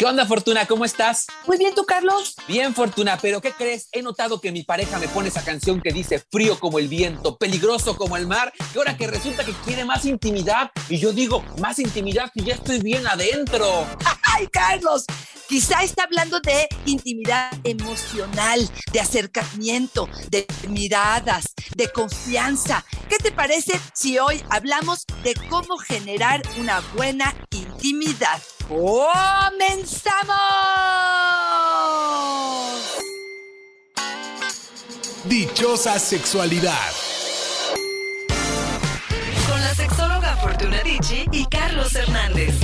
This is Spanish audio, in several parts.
¿Qué onda, Fortuna? ¿Cómo estás? Muy bien, ¿tú, Carlos? Bien, Fortuna, pero ¿qué crees? He notado que mi pareja me pone esa canción que dice frío como el viento, peligroso como el mar, y ahora que resulta que quiere más intimidad, y yo digo, más intimidad si ya estoy bien adentro. ¡Ay, Carlos! Quizá está hablando de intimidad emocional, de acercamiento, de miradas, de confianza. ¿Qué te parece si hoy hablamos de cómo generar una buena intimidad? ¡Comenzamos! Dichosa sexualidad. Con la sexóloga Fortuna Dicci y Carlos Hernández.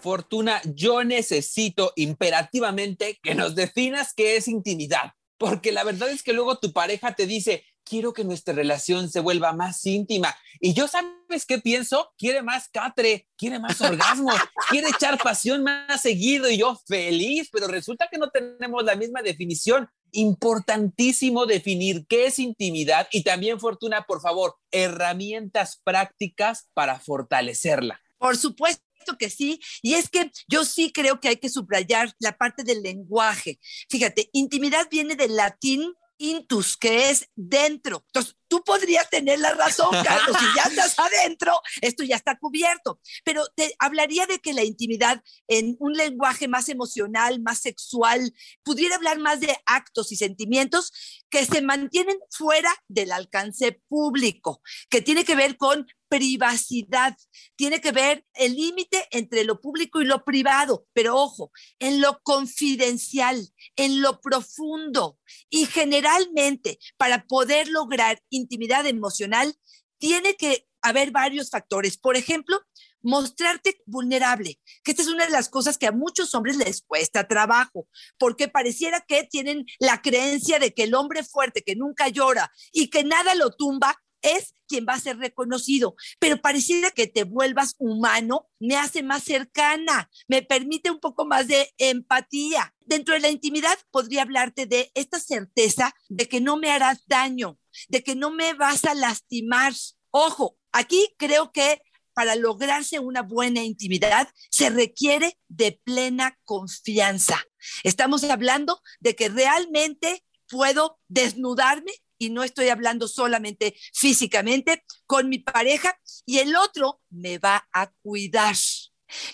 Fortuna, yo necesito imperativamente que nos definas qué es intimidad, porque la verdad es que luego tu pareja te dice, quiero que nuestra relación se vuelva más íntima. Y yo, ¿sabes qué pienso? Quiere más catre, quiere más orgasmo, quiere echar pasión más seguido y yo feliz, pero resulta que no tenemos la misma definición. Importantísimo definir qué es intimidad y también, Fortuna, por favor, herramientas prácticas para fortalecerla. Por supuesto que sí, y es que yo sí creo que hay que subrayar la parte del lenguaje. Fíjate, intimidad viene del latín intus, que es dentro. Entonces, tú podrías tener la razón, Carlos, si ya estás adentro, esto ya está cubierto. Pero te hablaría de que la intimidad en un lenguaje más emocional, más sexual, pudiera hablar más de actos y sentimientos que se mantienen fuera del alcance público, que tiene que ver con privacidad, tiene que ver el límite entre lo público y lo privado, pero ojo, en lo confidencial, en lo profundo y generalmente para poder lograr intimidad emocional, tiene que haber varios factores. Por ejemplo, mostrarte vulnerable, que esta es una de las cosas que a muchos hombres les cuesta trabajo, porque pareciera que tienen la creencia de que el hombre fuerte, que nunca llora y que nada lo tumba, es quien va a ser reconocido, pero pareciera que te vuelvas humano, me hace más cercana, me permite un poco más de empatía. Dentro de la intimidad podría hablarte de esta certeza de que no me harás daño, de que no me vas a lastimar. Ojo, aquí creo que para lograrse una buena intimidad se requiere de plena confianza. Estamos hablando de que realmente puedo desnudarme y no estoy hablando solamente físicamente con mi pareja y el otro me va a cuidar.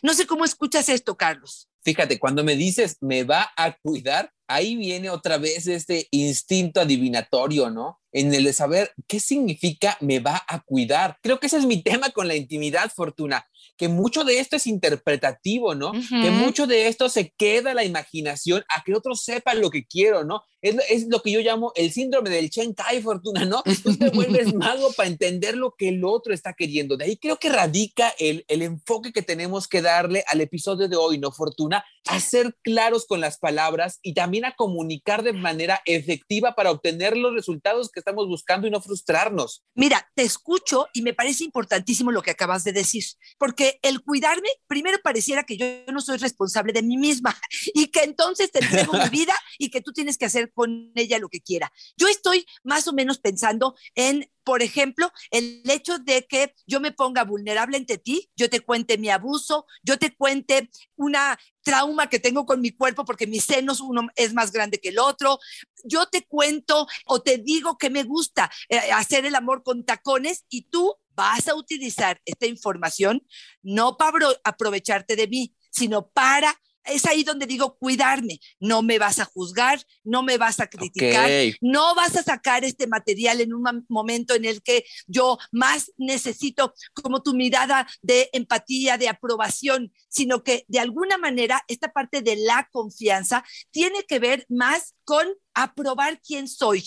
No sé cómo escuchas esto, Carlos. Fíjate, cuando me dices me va a cuidar, ahí viene otra vez este instinto adivinatorio, ¿no? En el de saber qué significa me va a cuidar. Creo que ese es mi tema con la intimidad, Fortuna, que mucho de esto es interpretativo, ¿no? Que mucho de esto se queda la imaginación a que otros sepan lo que quiero, ¿no? Es, lo que yo llamo el síndrome del Chen Kai, Fortuna, ¿no? Tú te vuelves mago para entender lo que el otro está queriendo. De ahí creo que radica el, el enfoque que tenemos que darle al episodio de hoy, ¿no, Fortuna? A ser claros con las palabras y también a comunicar de manera efectiva para obtener los resultados que estamos buscando y no frustrarnos. Mira, te escucho y me parece importantísimo lo que acabas de decir, porque el cuidarme, primero pareciera que yo no soy responsable de mí misma y que entonces te entrego mi vida y que tú tienes que hacer con ella lo que quiera. Yo estoy más o menos pensando en por ejemplo, el hecho de que yo me ponga vulnerable ante ti, yo te cuente mi abuso, yo te cuente una trauma que tengo con mi cuerpo porque mis senos uno es más grande que el otro, yo te cuento o te digo que me gusta eh, hacer el amor con tacones y tú vas a utilizar esta información no para aprovecharte de mí, sino para es ahí donde digo cuidarme. No me vas a juzgar, no me vas a criticar, no vas a sacar este material en un momento en el que yo más necesito como tu mirada de empatía, de aprobación, sino que de alguna manera esta parte de la confianza tiene que ver más con aprobar quién soy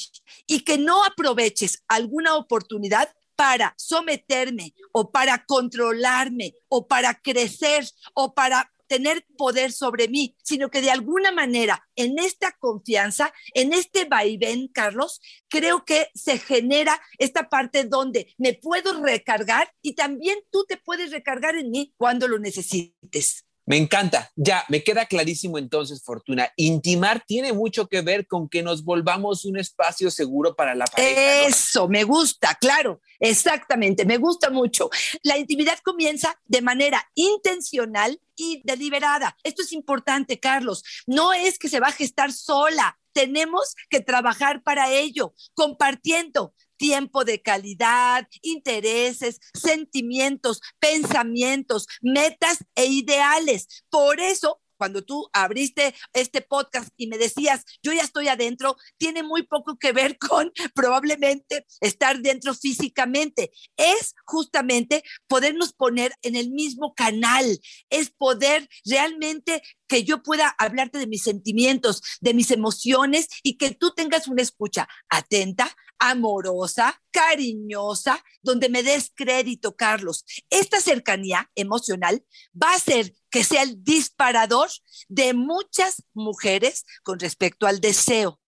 y que no aproveches alguna oportunidad para someterme o para controlarme o para crecer o para tener poder sobre mí, sino que de alguna manera en esta confianza, en este vaivén, Carlos, creo que se genera esta parte donde me puedo recargar y también tú te puedes recargar en mí cuando lo necesites. Me encanta. Ya, me queda clarísimo entonces, Fortuna. Intimar tiene mucho que ver con que nos volvamos un espacio seguro para la pareja. Eso, me gusta, claro, exactamente, me gusta mucho. La intimidad comienza de manera intencional y deliberada. Esto es importante, Carlos. No es que se va a gestar sola. Tenemos que trabajar para ello, compartiendo tiempo de calidad, intereses, sentimientos, pensamientos, metas e ideales. Por eso cuando tú abriste este podcast y me decías, yo ya estoy adentro, tiene muy poco que ver con probablemente estar dentro físicamente. Es justamente podernos poner en el mismo canal, es poder realmente que yo pueda hablarte de mis sentimientos, de mis emociones y que tú tengas una escucha atenta, amorosa, cariñosa, donde me des crédito, Carlos. Esta cercanía emocional va a ser que sea el disparador de muchas mujeres con respecto al deseo.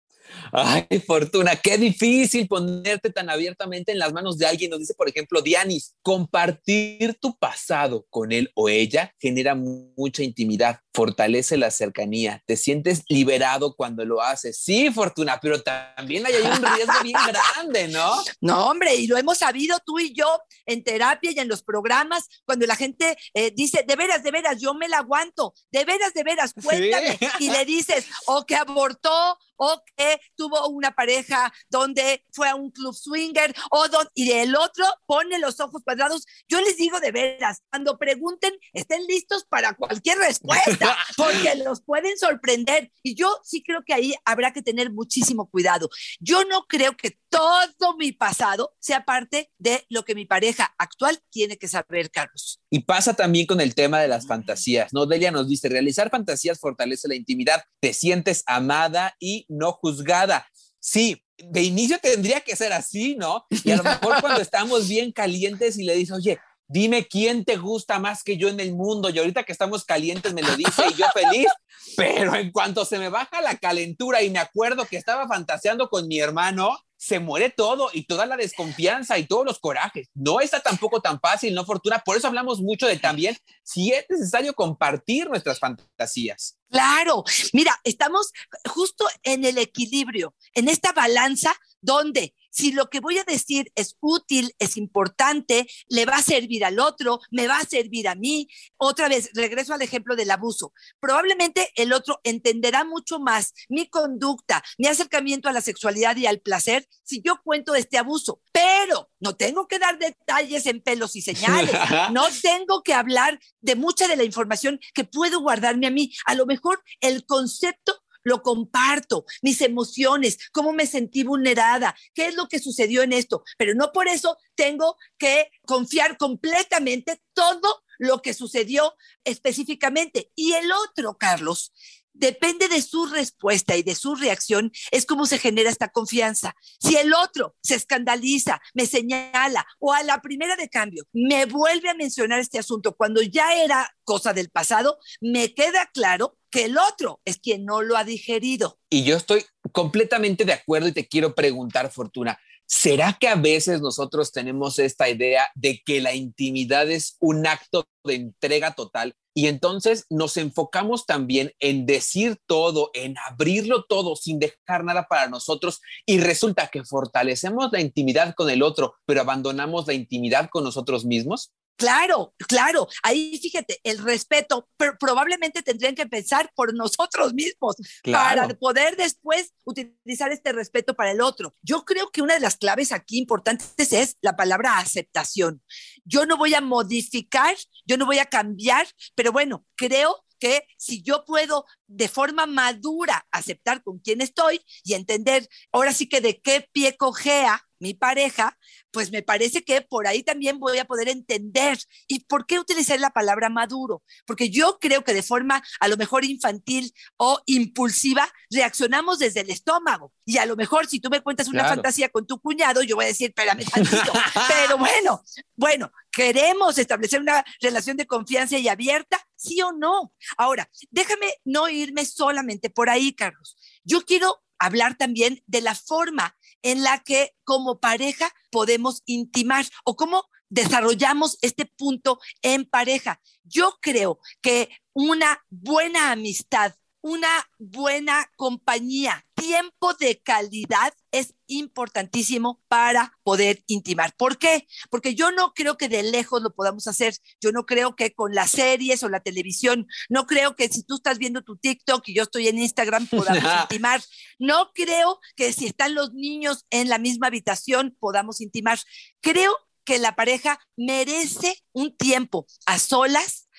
Ay, Fortuna, qué difícil ponerte tan abiertamente en las manos de alguien. Nos dice, por ejemplo, Dianis, compartir tu pasado con él o ella genera mucha intimidad, fortalece la cercanía, te sientes liberado cuando lo haces. Sí, Fortuna, pero también hay un riesgo bien grande, ¿no? No, hombre, y lo hemos sabido tú y yo en terapia y en los programas, cuando la gente eh, dice, de veras, de veras, yo me la aguanto, de veras, de veras, cuéntame. Y le dices, o que abortó, o que tuvo una pareja donde fue a un club swinger, o y el otro pone los ojos cuadrados. Yo les digo de veras, cuando pregunten, estén listos para cualquier respuesta, porque los pueden sorprender. Y yo sí creo que ahí habrá que tener muchísimo cuidado. Yo no creo que todo mi pasado sea parte de lo que mi pareja actual tiene que saber, Carlos. Y pasa también con el tema de las fantasías, ¿no? Delia nos dice, realizar fantasías fortalece la intimidad, te sientes amada y no juzgada. Sí, de inicio tendría que ser así, ¿no? Y a lo mejor cuando estamos bien calientes y le dices, oye, dime quién te gusta más que yo en el mundo. Y ahorita que estamos calientes me lo dice y yo feliz, pero en cuanto se me baja la calentura y me acuerdo que estaba fantaseando con mi hermano, se muere todo y toda la desconfianza y todos los corajes. No está tampoco tan fácil, no fortuna. Por eso hablamos mucho de también si es necesario compartir nuestras fantasías. Claro, mira, estamos justo en el equilibrio, en esta balanza donde si lo que voy a decir es útil, es importante, le va a servir al otro, me va a servir a mí. Otra vez, regreso al ejemplo del abuso. Probablemente el otro entenderá mucho más mi conducta, mi acercamiento a la sexualidad y al placer si yo cuento este abuso, pero no tengo que dar detalles en pelos y señales, no tengo que hablar de mucha de la información que puedo guardarme a mí. A lo mejor el concepto lo comparto, mis emociones, cómo me sentí vulnerada, qué es lo que sucedió en esto, pero no por eso tengo que confiar completamente todo lo que sucedió específicamente. Y el otro, Carlos, depende de su respuesta y de su reacción, es como se genera esta confianza. Si el otro se escandaliza, me señala o a la primera de cambio me vuelve a mencionar este asunto cuando ya era cosa del pasado, me queda claro que el otro es quien no lo ha digerido. Y yo estoy completamente de acuerdo y te quiero preguntar, Fortuna, ¿será que a veces nosotros tenemos esta idea de que la intimidad es un acto de entrega total y entonces nos enfocamos también en decir todo, en abrirlo todo sin dejar nada para nosotros y resulta que fortalecemos la intimidad con el otro, pero abandonamos la intimidad con nosotros mismos? Claro, claro. Ahí fíjate, el respeto, pero probablemente tendrían que pensar por nosotros mismos para poder después utilizar este respeto para el otro. Yo creo que una de las claves aquí importantes es la palabra aceptación. Yo no voy a modificar, yo no voy a cambiar, pero bueno, creo que si yo puedo de forma madura aceptar con quién estoy y entender ahora sí que de qué pie cojea mi pareja, pues me parece que por ahí también voy a poder entender. ¿Y por qué utilizar la palabra maduro? Porque yo creo que de forma a lo mejor infantil o impulsiva reaccionamos desde el estómago. Y a lo mejor si tú me cuentas una fantasía con tu cuñado, yo voy a decir, espérame tantito. Pero bueno, bueno, queremos establecer una relación de confianza y abierta, sí o no. Ahora, déjame no irme solamente por ahí, Carlos. Yo quiero hablar también de la forma en la que como pareja podemos intimar o cómo desarrollamos este punto en pareja. Yo creo que una buena amistad, una buena compañía, tiempo de calidad es importantísimo para poder intimar. ¿Por qué? Porque yo no creo que de lejos lo podamos hacer. Yo no creo que con las series o la televisión, no creo que si tú estás viendo tu TikTok y yo estoy en Instagram podamos intimar. No creo que si están los niños en la misma habitación podamos intimar. Creo que la pareja merece un tiempo a solas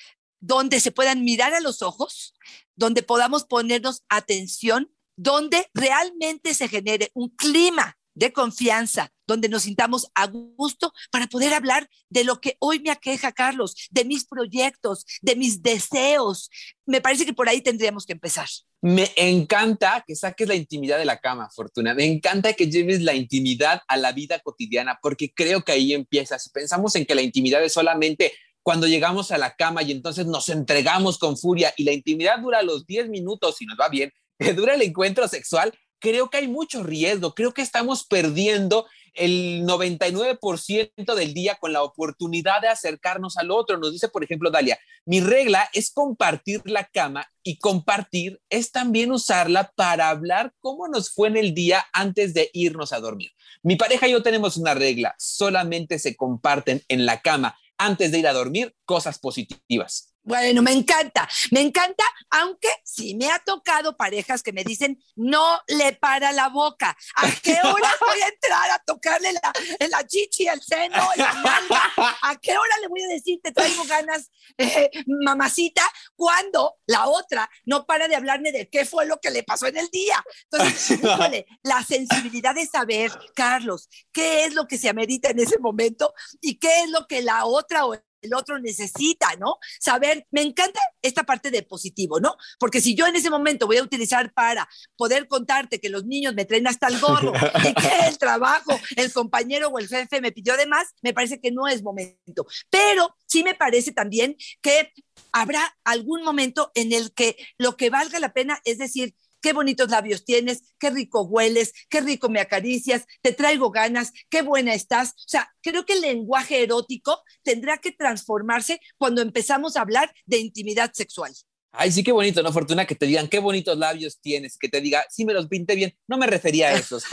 donde se puedan mirar a los ojos, donde podamos ponernos atención, donde realmente se genere un clima de confianza, donde nos sintamos a gusto para poder hablar de lo que hoy me aqueja, Carlos, de mis proyectos, de mis deseos. Me parece que por ahí tendríamos que empezar. Me encanta que saques la intimidad de la cama, Fortuna. Me encanta que lleves la intimidad a la vida cotidiana, porque creo que ahí empiezas. Pensamos en que la intimidad es solamente cuando llegamos a la cama y entonces nos entregamos con furia y la intimidad dura los 10 minutos y nos va bien, que dura el encuentro sexual, creo que hay mucho riesgo, creo que estamos perdiendo el 99% del día con la oportunidad de acercarnos al otro. Nos dice, por ejemplo, Dalia, mi regla es compartir la cama y compartir es también usarla para hablar cómo nos fue en el día antes de irnos a dormir. Mi pareja y yo tenemos una regla, solamente se comparten en la cama antes de ir a dormir cosas positivas. Bueno, me encanta, me encanta, aunque sí me ha tocado parejas que me dicen, no le para la boca. ¿A qué hora voy a entrar a tocarle la, la chichi, el seno, la manga? ¿A qué hora le voy a decir, te traigo ganas, eh, mamacita? Cuando la otra no para de hablarme de qué fue lo que le pasó en el día. Entonces, la sensibilidad de saber, Carlos, qué es lo que se amerita en ese momento y qué es lo que la otra o el otro necesita, ¿no? Saber, me encanta esta parte de positivo, ¿no? Porque si yo en ese momento voy a utilizar para poder contarte que los niños me traen hasta el gorro y que el trabajo, el compañero o el jefe me pidió de más, me parece que no es momento. Pero sí me parece también que habrá algún momento en el que lo que valga la pena es decir, qué bonitos labios tienes, qué rico hueles, qué rico me acaricias, te traigo ganas, qué buena estás. O sea, creo que el lenguaje erótico tendrá que transformarse cuando empezamos a hablar de intimidad sexual. Ay, sí, qué bonito, ¿no? Fortuna, que te digan qué bonitos labios tienes, que te diga, sí me los pinte bien. No me refería a esos.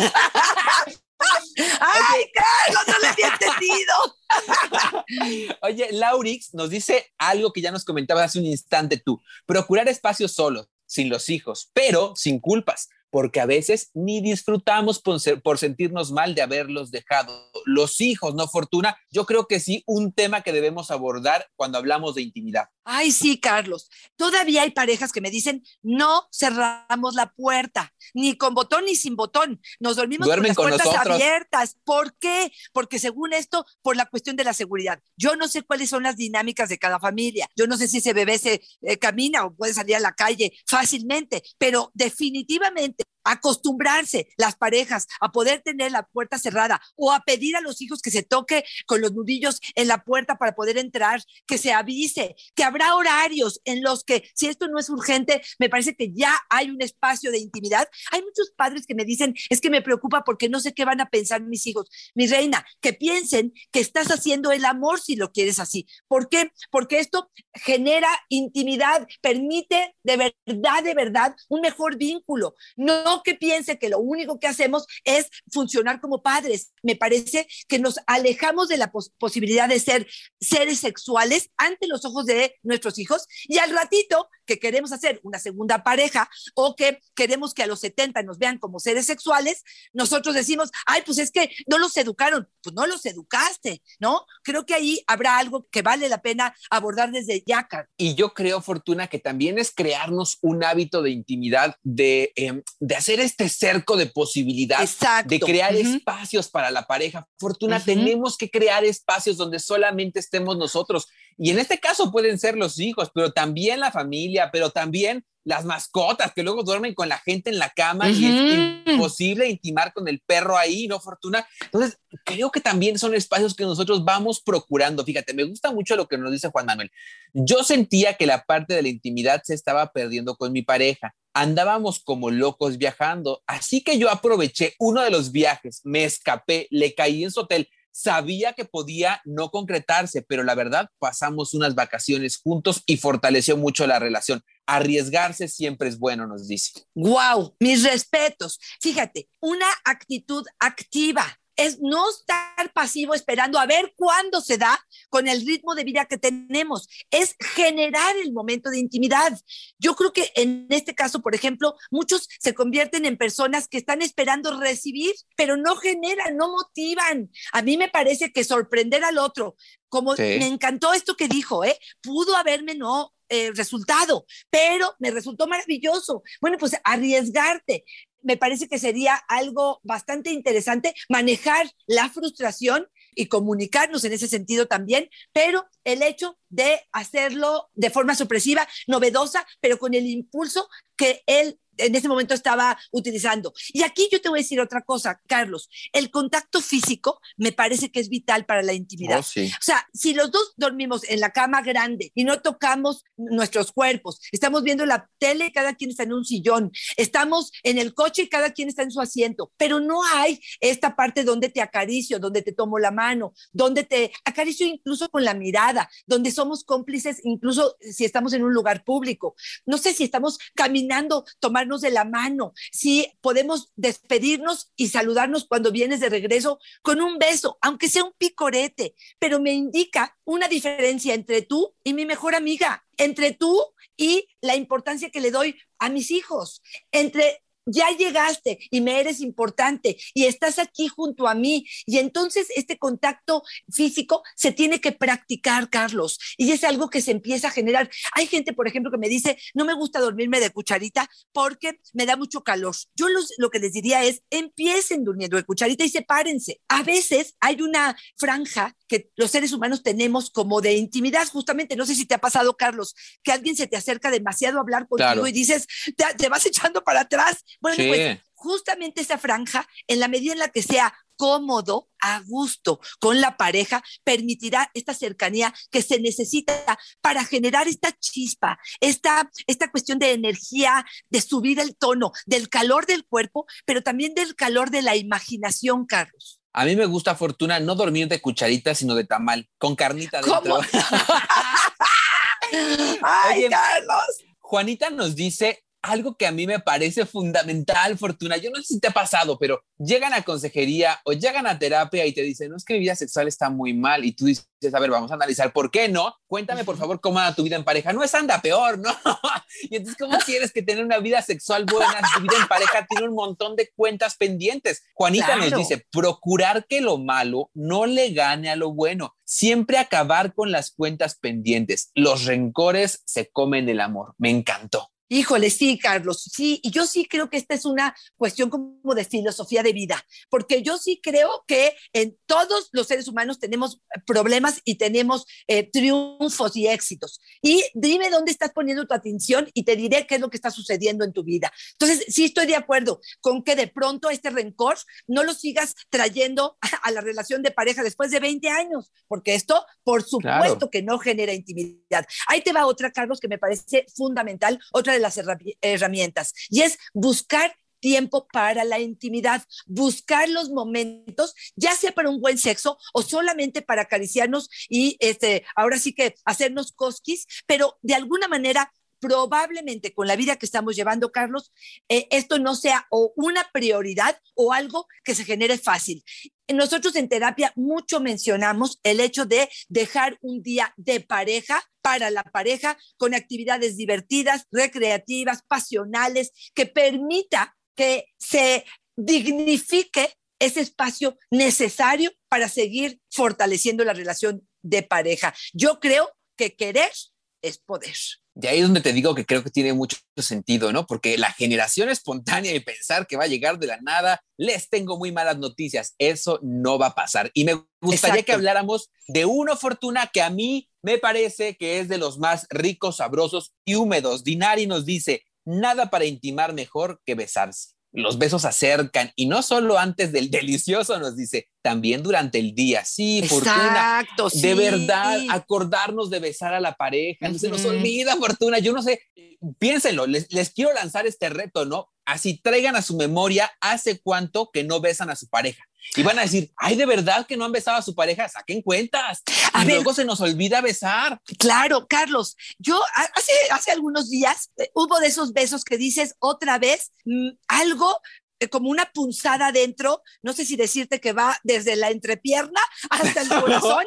¡Ay, Carlos, no le había entendido! Oye, Laurix nos dice algo que ya nos comentabas hace un instante tú. Procurar espacios solos sin los hijos, pero sin culpas porque a veces ni disfrutamos por, sentirnos mal de haberlos dejado. Los hijos, ¿no, Fortuna? Yo creo que sí, un tema que debemos abordar cuando hablamos de intimidad. Ay, sí, Carlos. Todavía hay parejas que me dicen, no cerramos la puerta, ni con botón ni sin botón. Nos dormimos con las puertas abiertas. ¿Por qué? Porque según esto, por la cuestión de la seguridad. Yo no sé cuáles son las dinámicas de cada familia. Yo no sé si ese bebé se eh, camina o puede salir a la calle fácilmente, pero definitivamente acostumbrarse las parejas a poder tener la puerta cerrada o a pedir a los hijos que se toque con los nudillos en la puerta para poder entrar, que se avise, que habrá horarios en los que si esto no es urgente, me parece que ya hay un espacio de intimidad. Hay muchos padres que me dicen, es que me preocupa porque no sé qué van a pensar mis hijos. Mi reina, que piensen que estás haciendo el amor si lo quieres así. ¿Por qué? Porque esto genera intimidad, permite de verdad, de verdad, un mejor vínculo. No que piense que lo único que hacemos es funcionar como padres. Me parece que nos alejamos de la posibilidad de ser seres sexuales ante los ojos de nuestros hijos y al ratito que queremos hacer una segunda pareja o que queremos que a los 70 nos vean como seres sexuales, nosotros decimos, ay, pues es que no los educaron, pues no los educaste, ¿no? Creo que ahí habrá algo que vale la pena abordar desde ya. Y yo creo, Fortuna, que también es crearnos un hábito de intimidad, de, em, de hacer este cerco de posibilidad, de crear espacios para la pareja. Fortuna, tenemos que crear espacios donde solamente estemos nosotros. Y en este caso pueden ser los hijos, pero también la familia, pero también las mascotas que luego duermen con la gente en la cama y es imposible intimar con el perro ahí, ¿no, Fortuna? Entonces, creo que también son espacios que nosotros vamos procurando. Fíjate, me gusta mucho lo que nos dice Juan Manuel. Yo sentía que la parte de la intimidad se estaba perdiendo con mi pareja. Andábamos como locos viajando, así que yo aproveché uno de los viajes, me escapé, le caí en su hotel sabía que podía no concretarse, pero la verdad pasamos unas vacaciones juntos y fortaleció mucho la relación. Arriesgarse siempre es bueno, nos dice. Wow, mis respetos. Fíjate, una actitud activa es no estar pasivo esperando a ver cuándo se da con el ritmo de vida que tenemos, es generar el momento de intimidad. Yo creo que en este caso, por ejemplo, muchos se convierten en personas que están esperando recibir, pero no generan, no motivan. A mí me parece que sorprender al otro, como me encantó esto que dijo, ¿eh? pudo haberme no eh, resultado, pero me resultó maravilloso. Bueno, pues arriesgarte, me parece que sería algo bastante interesante manejar la frustración y comunicarnos en ese sentido también, pero el hecho de hacerlo de forma sorpresiva, novedosa, pero con el impulso que él en ese momento estaba utilizando. Y aquí yo te voy a decir otra cosa, Carlos. El contacto físico me parece que es vital para la intimidad. Oh, o sea, si los dos dormimos en la cama grande y no tocamos nuestros cuerpos, estamos viendo la tele, cada quien está en un sillón, estamos en el coche y cada quien está en su asiento, pero no hay esta parte donde te acaricio, donde te tomo la mano, donde te acaricio incluso con la mirada, donde somos cómplices incluso si estamos en un lugar público. No sé si estamos caminando, de la mano, si podemos despedirnos y saludarnos cuando vienes de regreso con un beso, aunque sea un picorete, pero me indica una diferencia entre tú y mi mejor amiga, entre tú y la importancia que le doy a mis hijos, entre ya llegaste y me eres importante y estás aquí junto a mí. Y entonces este contacto físico se tiene que practicar, Carlos, y es algo que se empieza a generar. Hay gente, por ejemplo, que me dice, no me gusta dormirme de cucharita porque me da mucho calor. Yo lo que les diría es, empiecen durmiendo de cucharita y sepárense. A veces hay una franja que los seres humanos tenemos como de intimidad, justamente, no sé si te ha pasado, Carlos, que alguien se te acerca demasiado a hablar contigo y dices, te, vas echando para atrás. Bueno, pues justamente esa franja, en la medida en la que sea cómodo, a gusto con la pareja, permitirá esta cercanía que se necesita para generar esta chispa, esta, esta cuestión de energía, de subir el tono, del calor del cuerpo, pero también del calor de la imaginación, Carlos. A mí me gusta, Fortuna, no dormir de cucharita, sino de tamal, con carnita dentro. ¡Ay, Carlos! Juanita nos dice, algo que a mí me parece fundamental, Fortuna. Yo no sé si te ha pasado, pero llegan a consejería o llegan a terapia y te dicen, no es que mi vida sexual está muy mal. Y tú dices, a ver, vamos a analizar por qué no. Cuéntame, por favor, cómo anda tu vida en pareja. No es anda peor, ¿no? y entonces, ¿cómo quieres que tener una vida sexual buena? Tu vida en pareja tiene un montón de cuentas pendientes. Juanita nos dice, procurar que lo malo no le gane a lo bueno. Siempre acabar con las cuentas pendientes. Los rencores se comen el amor. Me encantó. Híjole, sí, Carlos, sí, y yo sí creo que esta es una cuestión como de filosofía de vida, porque yo sí creo que en todos los seres humanos tenemos problemas y tenemos eh, triunfos y éxitos. Y dime dónde estás poniendo tu atención y te diré qué es lo que está sucediendo en tu vida. Entonces, sí estoy de acuerdo con que de pronto este rencor no lo sigas trayendo a, la relación de pareja después de 20 años, porque esto, por supuesto que no genera intimidad. Ahí te va otra, Carlos, que me parece fundamental, otra de las herramientas y es buscar tiempo para la intimidad, buscar los momentos, ya sea para un buen sexo o solamente para acariciarnos y este, ahora sí que hacernos cosquis, pero de alguna manera probablemente con la vida que estamos llevando, Carlos, eh, esto no sea o una prioridad o algo que se genere fácil. Nosotros en terapia mucho mencionamos el hecho de dejar un día de pareja para la pareja con actividades divertidas, recreativas, pasionales, que permita que se dignifique ese espacio necesario para seguir fortaleciendo la relación de pareja. Yo creo que querer es poder. De ahí es donde te digo que creo que tiene mucho sentido, ¿no? Porque la generación espontánea y pensar que va a llegar de la nada, les tengo muy malas noticias. Eso no va a pasar. Y me gustaría que habláramos de uno, Fortuna, que a mí me parece que es de los más ricos, sabrosos y húmedos. Dinari nos dice, nada para intimar mejor que besarse. Los besos acercan y no solo antes del delicioso, nos dice, también durante el día. Sí, Fortuna. Exacto, sí. De verdad, acordarnos de besar a la pareja. No se nos olvida, Fortuna. Yo no sé, piénsenlo, les, les quiero lanzar este reto, ¿no? Así traigan a su memoria hace cuánto que no besan a su pareja. Y van a decir, ay, de verdad que no han besado a su pareja, saquen cuentas. A y luego se nos olvida besar. Claro, Carlos, yo hace, hace algunos días eh, hubo de esos besos que dices otra vez mm, algo como una punzada adentro, no sé si decirte que va desde la entrepierna hasta el corazón.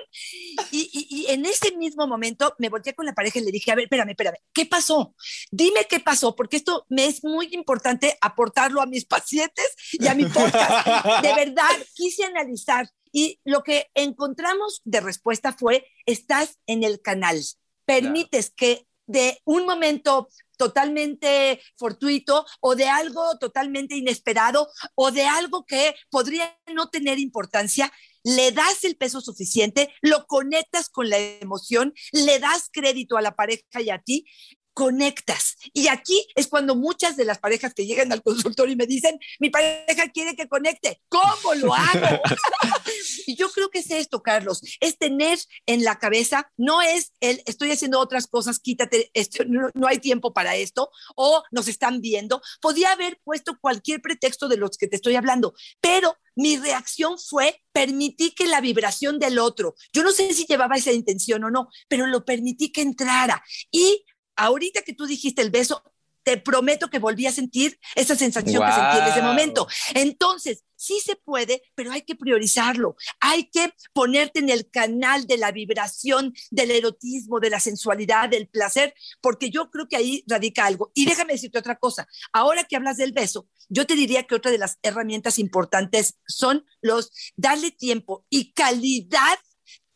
y, y, en ese mismo momento me volteé con la pareja y le dije, a ver, espérame, espérame, ¿qué pasó? Dime qué pasó, porque esto me es muy importante aportarlo a mis pacientes y a mi podcast. De verdad, quise analizar y lo que encontramos de respuesta fue, estás en el canal, permites que de un momento totalmente fortuito o de algo totalmente inesperado o de algo que podría no tener importancia, le das el peso suficiente, lo conectas con la emoción, le das crédito a la pareja y a ti conectas. Y aquí es cuando muchas de las parejas que llegan al consultorio y me dicen, mi pareja quiere que conecte, ¿cómo lo hago? y yo creo que es esto, Carlos, es tener en la cabeza, no es el, estoy haciendo otras cosas, quítate, esto, no, no hay tiempo para esto, o nos están viendo. Podía haber puesto cualquier pretexto de los que te estoy hablando, pero mi reacción fue permití que la vibración del otro, yo no sé si llevaba esa intención o no, pero lo permití que entrara. Y ahorita que tú dijiste el beso, te prometo que volví a sentir esa sensación que sentí en ese momento. Entonces, sí se puede, pero hay que priorizarlo. Hay que ponerte en el canal de la vibración, del erotismo, de la sensualidad, del placer, porque yo creo que ahí radica algo. Y déjame decirte otra cosa. Ahora que hablas del beso, yo te diría que otra de las herramientas importantes son los darle tiempo y calidad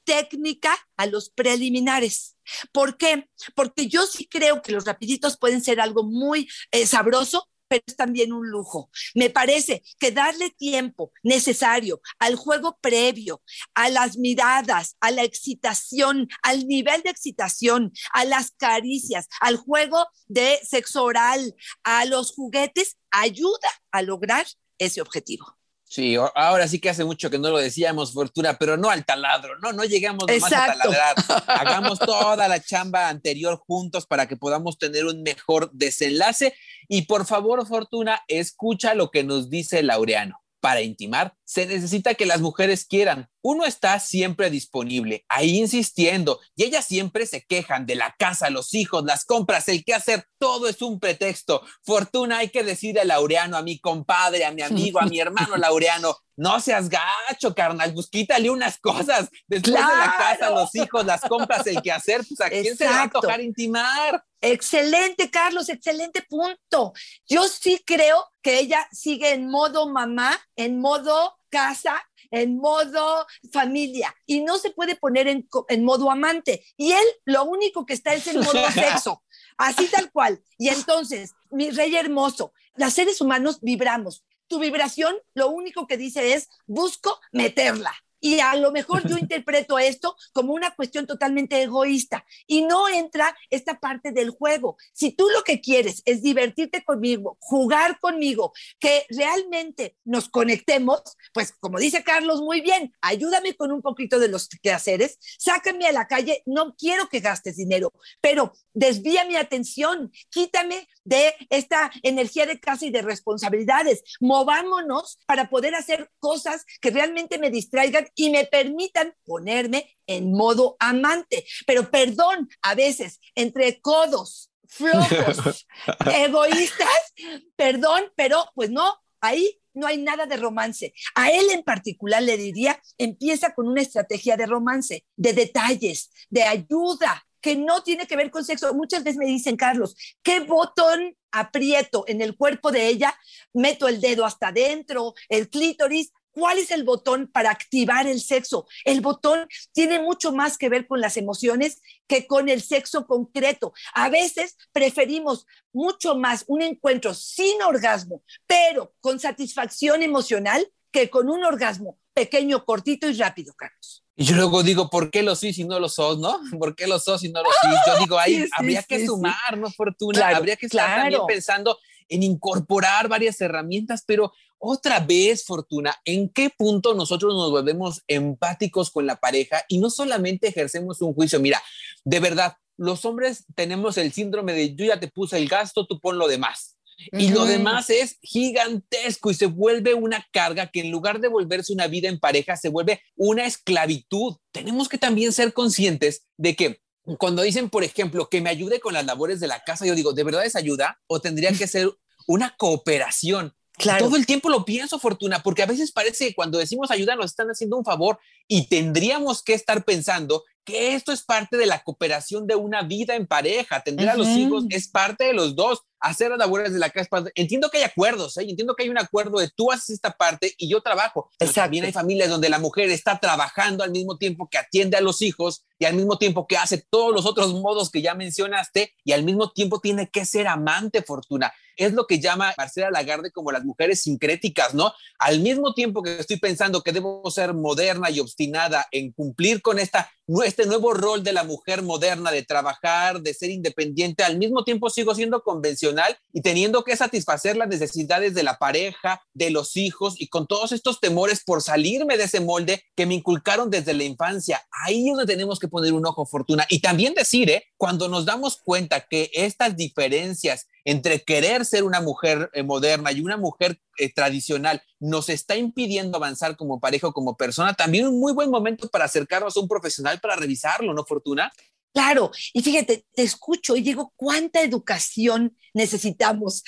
técnica a los preliminares. ¿Por qué? Porque yo sí creo que los rapiditos pueden ser algo muy eh, sabroso, pero es también un lujo. Me parece que darle tiempo necesario al juego previo, a las miradas, a la excitación, al nivel de excitación, a las caricias, al juego de sexo oral, a los juguetes, ayuda a lograr ese objetivo. Sí, ahora sí que hace mucho que no lo decíamos, Fortuna, pero no al taladro, no, no llegamos más a taladrar. Hagamos toda la chamba anterior juntos para que podamos tener un mejor desenlace. Y por favor, Fortuna, escucha lo que nos dice Laureano. Para intimar, se necesita que las mujeres quieran. Uno está siempre disponible, ahí insistiendo, y ellas siempre se quejan de la casa, los hijos, las compras, el qué hacer, todo es un pretexto. Fortuna, hay que decirle a Laureano, a mi compadre, a mi amigo, a mi hermano Laureano, no seas gacho, carnal, pues quítale unas cosas. Después de la casa, los hijos, las compras, el qué hacer, pues a quién se va a tocar intimar. Excelente, Carlos, excelente punto. Yo sí creo que ella sigue en modo mamá, en modo casa, en modo familia y no se puede poner en, en, modo amante. Y él lo único que está es en modo sexo, así tal cual. Y entonces, mi rey hermoso, los seres humanos vibramos. Tu vibración lo único que dice es, busco meterla. Y a lo mejor yo interpreto esto como una cuestión totalmente egoísta y no entra esta parte del juego. Si tú lo que quieres es divertirte conmigo, jugar conmigo, que realmente nos conectemos, pues como dice Carlos muy bien, ayúdame con un poquito de los quehaceres, sácame a la calle, no quiero que gastes dinero, pero desvía mi atención, quítame de esta energía de casa y de responsabilidades, movámonos para poder hacer cosas que realmente me distraigan y me permitan ponerme en modo amante. Pero perdón, a veces entre codos, flojos, egoístas, perdón, pero pues no, ahí no hay nada de romance. A él en particular le diría, empieza con una estrategia de romance, de detalles, de ayuda, que no tiene que ver con sexo. Muchas veces me dicen, Carlos, ¿qué botón aprieto en el cuerpo de ella? Meto el dedo hasta adentro, el clítoris. ¿Cuál es el botón para activar el sexo? El botón tiene mucho más que ver con las emociones que con el sexo concreto. A veces preferimos mucho más un encuentro sin orgasmo, pero con satisfacción emocional, que con un orgasmo pequeño, cortito y rápido, Carlos. Y yo luego digo, ¿por qué lo soy si no lo sos, no? ¿Por qué lo sos si no lo soy? Yo digo, ahí habría que sumar, ¿no? Fortuna, habría que estar también pensando en incorporar varias herramientas, pero otra vez, Fortuna, ¿en qué punto nosotros nos volvemos empáticos con la pareja y no solamente ejercemos un juicio? Mira, de verdad, los hombres tenemos el síndrome de yo ya te puse el gasto, tú pon lo demás. Y lo demás es gigantesco y se vuelve una carga que en lugar de volverse una vida en pareja, se vuelve una esclavitud. Tenemos que también ser conscientes de que cuando dicen, por ejemplo, que me ayude con las labores de la casa, yo digo, ¿de verdad es ayuda? ¿O tendría que ser una cooperación? Todo el tiempo lo pienso, Fortuna, porque a veces parece que cuando decimos ayuda nos están haciendo un favor y tendríamos que estar pensando que esto es parte de la cooperación de una vida en pareja. Tener a los hijos es parte de los dos hacer las labores de la casa. Entiendo que hay acuerdos, ¿eh? entiendo que hay un acuerdo de tú haces esta parte y yo trabajo. también hay familias donde la mujer está trabajando al mismo tiempo que atiende a los hijos y al mismo tiempo que hace todos los otros modos que ya mencionaste y al mismo tiempo tiene que ser amante, Fortuna. Es lo que llama Marcela Lagarde como las mujeres sincréticas, ¿no? Al mismo tiempo que estoy pensando que debo ser moderna y obstinada en cumplir con esta, este nuevo rol de la mujer moderna, de trabajar, de ser independiente, al mismo tiempo sigo siendo convencional y teniendo que satisfacer las necesidades de la pareja, de los hijos y con todos estos temores por salirme de ese molde que me inculcaron desde la infancia. Ahí es donde tenemos que poner un ojo fortuna y también decir, ¿eh? cuando nos damos cuenta que estas diferencias entre querer ser una mujer eh, moderna y una mujer eh, tradicional nos está impidiendo avanzar como pareja o como persona, también un muy buen momento para acercarnos a un profesional para revisarlo, ¿no, Fortuna? Claro, y fíjate, te escucho y digo, ¿cuánta educación necesitamos?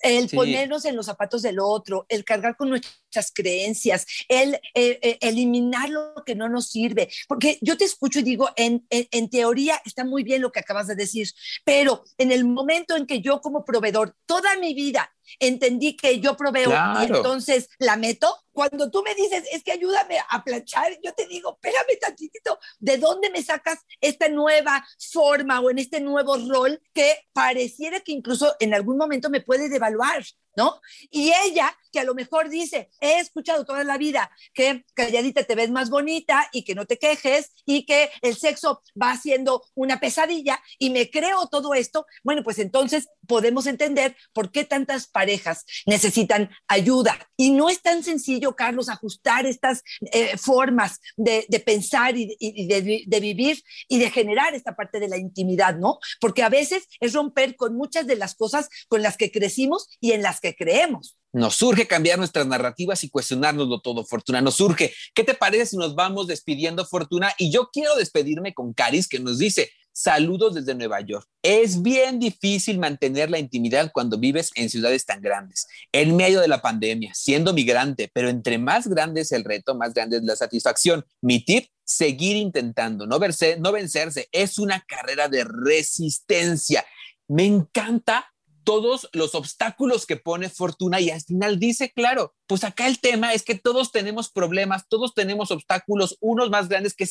El ponernos en los zapatos del otro, el cargar con nuestras creencias, el eh, eh, eliminar lo que no nos sirve. Porque yo te escucho y digo, en, en, teoría está muy bien lo que acabas de decir, pero en el momento en que yo como proveedor toda mi vida entendí que yo proveo y entonces la meto. Cuando tú me dices, es que ayúdame a planchar, yo te digo, espérame tantito, ¿de dónde me sacas esta nueva forma o en este nuevo rol que pareciera que incluso en algún momento me puede devaluar? ¿No? Y ella, que a lo mejor dice, he escuchado toda la vida que calladita te ves más bonita y que no te quejes y que el sexo va siendo una pesadilla y me creo todo esto, bueno, pues entonces podemos entender por qué tantas parejas necesitan ayuda. Y no es tan sencillo, Carlos, ajustar estas eh, formas de, pensar y, de, de vivir y de generar esta parte de la intimidad, ¿no? Porque a veces es romper con muchas de las cosas con las que crecimos y en las que creemos. Nos surge cambiar nuestras narrativas y cuestionárnoslo todo, Fortuna. Nos surge. ¿Qué te parece si nos vamos despidiendo, Fortuna? Y yo quiero despedirme con Caris, que nos dice, saludos desde Nueva York. Es bien difícil mantener la intimidad cuando vives en ciudades tan grandes, en medio de la pandemia, siendo migrante, pero entre más grande es el reto, más grande es la satisfacción. Mi tip, seguir intentando, no, verse, no vencerse. Es una carrera de resistencia. Me encanta todos los obstáculos que pone Fortuna y al final dice, claro, pues acá el tema es que todos tenemos problemas, todos tenemos obstáculos, unos más grandes que,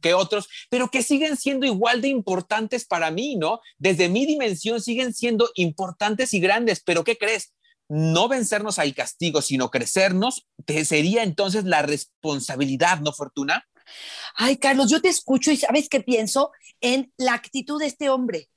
que otros, pero que siguen siendo igual de importantes para mí, ¿no? Desde mi dimensión siguen siendo importantes y grandes, pero ¿qué crees? No vencernos al castigo, sino crecernos, sería entonces la responsabilidad, ¿no, Fortuna? Ay, Carlos, yo te escucho y sabes qué pienso en la actitud de este hombre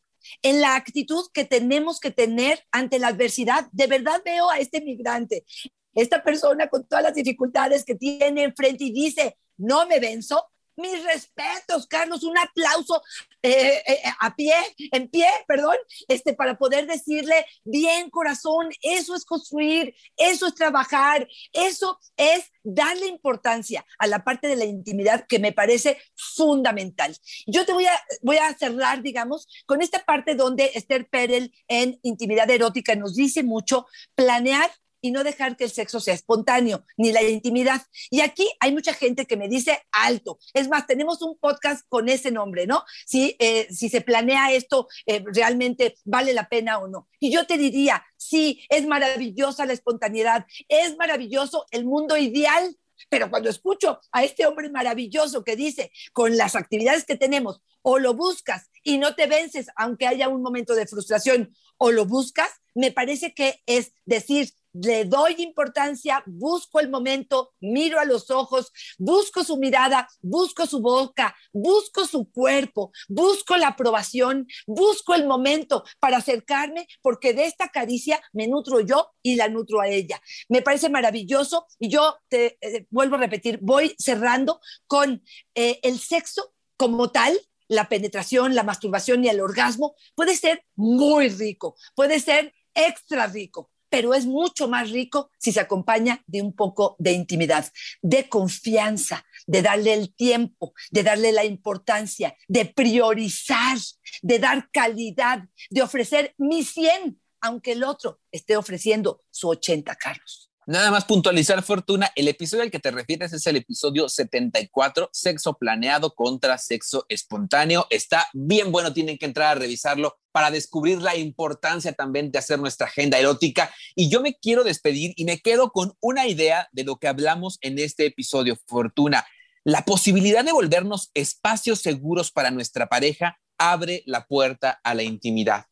en la actitud que tenemos que tener ante la adversidad. De verdad veo a este migrante, esta persona con todas las dificultades que tiene enfrente y dice, no me venzo, mis respetos, Carlos, un aplauso eh, eh, a pie, en pie, perdón, este, para poder decirle, bien corazón, eso es construir, eso es trabajar, eso es darle importancia a la parte de la intimidad que me parece fundamental. Yo te voy a, voy a cerrar, digamos, con esta parte donde Esther Perel en Intimidad Erótica nos dice mucho, planear y no dejar que el sexo sea espontáneo, ni la intimidad. Y aquí hay mucha gente que me dice alto. Es más, tenemos un podcast con ese nombre, ¿no? Si, eh, si se planea esto, eh, realmente vale la pena o no. Y yo te diría, sí, es maravillosa la espontaneidad, es maravilloso el mundo ideal, pero cuando escucho a este hombre maravilloso que dice, con las actividades que tenemos, o lo buscas y no te vences, aunque haya un momento de frustración, o lo buscas, me parece que es decir, le doy importancia, busco el momento, miro a los ojos, busco su mirada, busco su boca, busco su cuerpo, busco la aprobación, busco el momento para acercarme, porque de esta caricia me nutro yo y la nutro a ella. Me parece maravilloso y yo te eh, vuelvo a repetir, voy cerrando con eh, el sexo como tal, la penetración, la masturbación y el orgasmo puede ser muy rico, puede ser extra rico, pero es mucho más rico si se acompaña de un poco de intimidad, de confianza, de darle el tiempo, de darle la importancia, de priorizar, de dar calidad, de ofrecer mi 100, aunque el otro esté ofreciendo su 80, Carlos. Nada más puntualizar, Fortuna, el episodio al que te refieres es el episodio 74, sexo planeado contra sexo espontáneo. Está bien bueno, tienen que entrar a revisarlo para descubrir la importancia también de hacer nuestra agenda erótica. Y yo me quiero despedir y me quedo con una idea de lo que hablamos en este episodio, Fortuna. La posibilidad de volvernos espacios seguros para nuestra pareja abre la puerta a la intimidad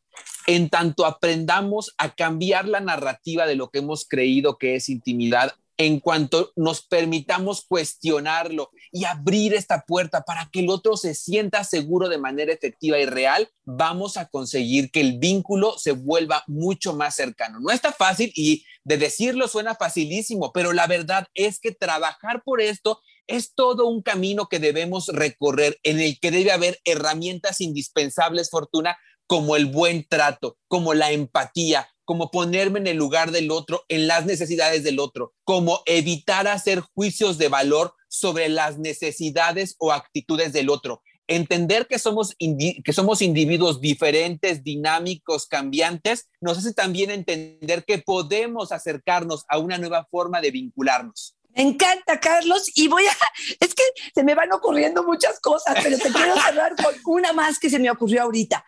en tanto aprendamos a cambiar la narrativa de lo que hemos creído que es intimidad, en cuanto nos permitamos cuestionarlo y abrir esta puerta para que el otro se sienta seguro de manera efectiva y real, vamos a conseguir que el vínculo se vuelva mucho más cercano. No está fácil y de decirlo suena facilísimo, pero la verdad es que trabajar por esto es todo un camino que debemos recorrer en el que debe haber herramientas indispensables, Fortuna, como el buen trato, como la empatía, como ponerme en el lugar del otro, en las necesidades del otro, como evitar hacer juicios de valor sobre las necesidades o actitudes del otro. Entender que somos, que somos individuos diferentes, dinámicos, cambiantes, nos hace también entender que podemos acercarnos a una nueva forma de vincularnos. Me encanta, Carlos, y voy a, es que se me van ocurriendo muchas cosas, pero te quiero cerrar con una más que se me ocurrió ahorita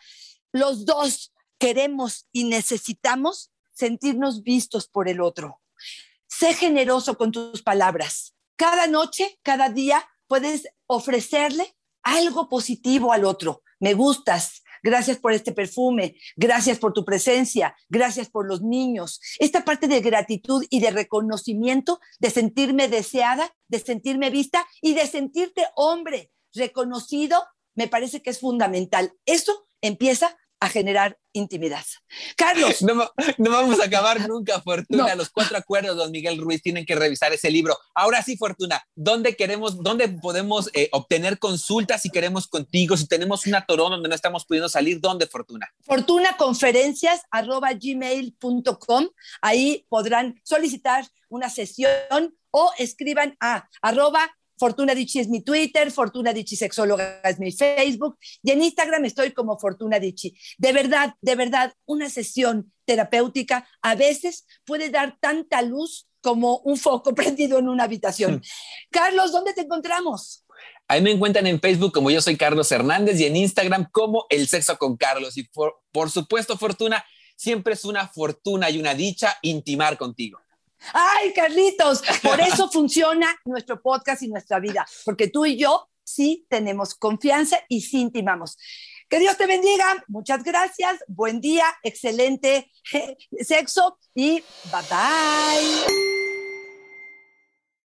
los dos queremos y necesitamos sentirnos vistos por el otro. Sé generoso con tus palabras. Cada noche, cada día, puedes ofrecerle algo positivo al otro. Me gustas, gracias por este perfume, gracias por tu presencia, gracias por los niños. Esta parte de gratitud y de reconocimiento, de sentirme deseada, de sentirme vista y de sentirte hombre, reconocido, me parece que es fundamental. Eso empieza a generar intimidad. Carlos. No, vamos a acabar nunca, Fortuna. Los cuatro acuerdos, don Miguel Ruiz, tienen que revisar ese libro. Ahora sí, Fortuna, ¿dónde queremos, dónde podemos eh, obtener consultas si queremos contigo? Si tenemos una torón donde no estamos pudiendo salir, ¿dónde, Fortuna? Fortunaconferencias arroba gmail.com. Ahí podrán solicitar una sesión o escriban a arroba Fortuna Dichi es mi Twitter, Fortuna Dichi Sexóloga es mi Facebook y en Instagram estoy como Fortuna Dichi. De verdad, de verdad, una sesión terapéutica a veces puede dar tanta luz como un foco prendido en una habitación. Carlos, ¿dónde te encontramos? Ahí me encuentran en Facebook como yo soy Carlos Hernández y en Instagram como El Sexo con Carlos. Y por supuesto, Fortuna, siempre es una fortuna y una dicha intimar contigo. Ay, Carlitos, por eso funciona nuestro podcast y nuestra vida, porque tú y yo sí tenemos confianza y sí intimamos. Que Dios te bendiga, muchas gracias, buen día, excelente sexo y bye bye.